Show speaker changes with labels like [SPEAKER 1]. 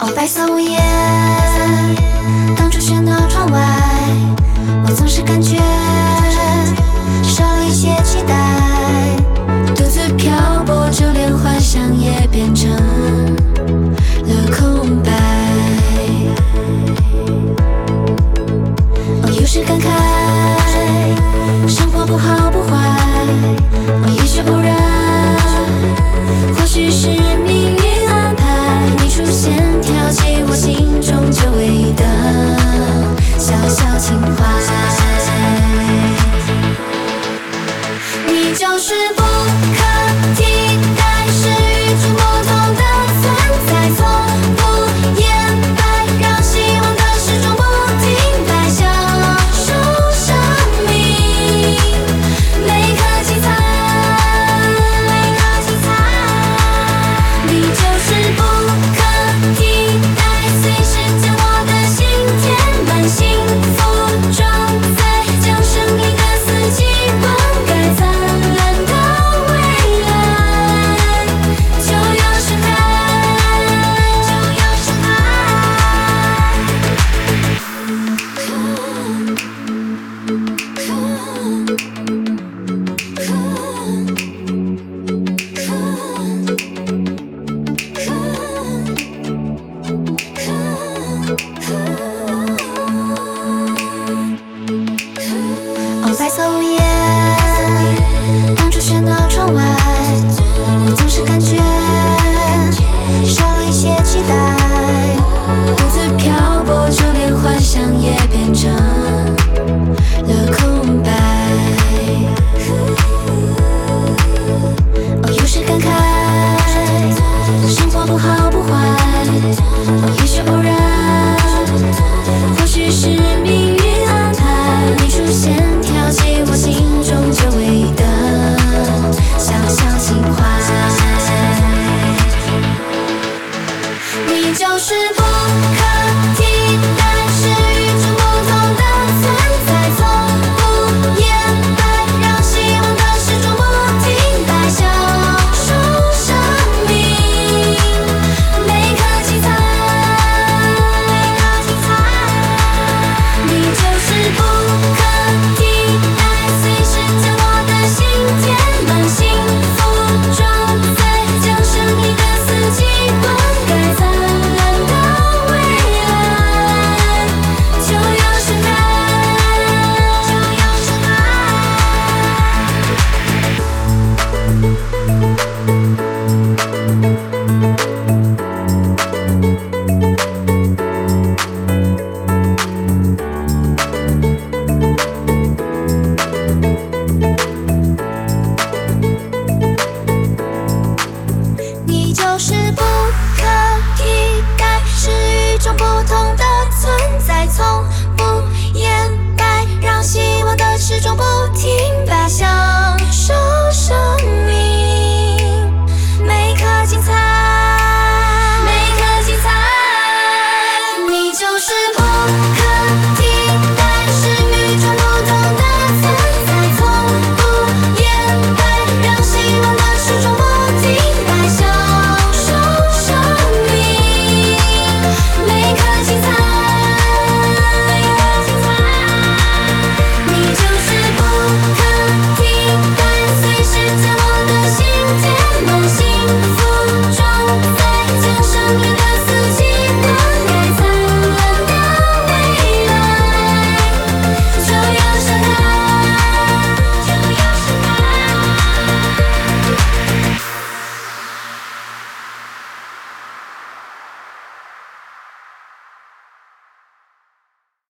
[SPEAKER 1] 哦，白色午夜，当初喧闹窗外，我总是感觉少了一些期待，独自漂泊，就连幻想也变成。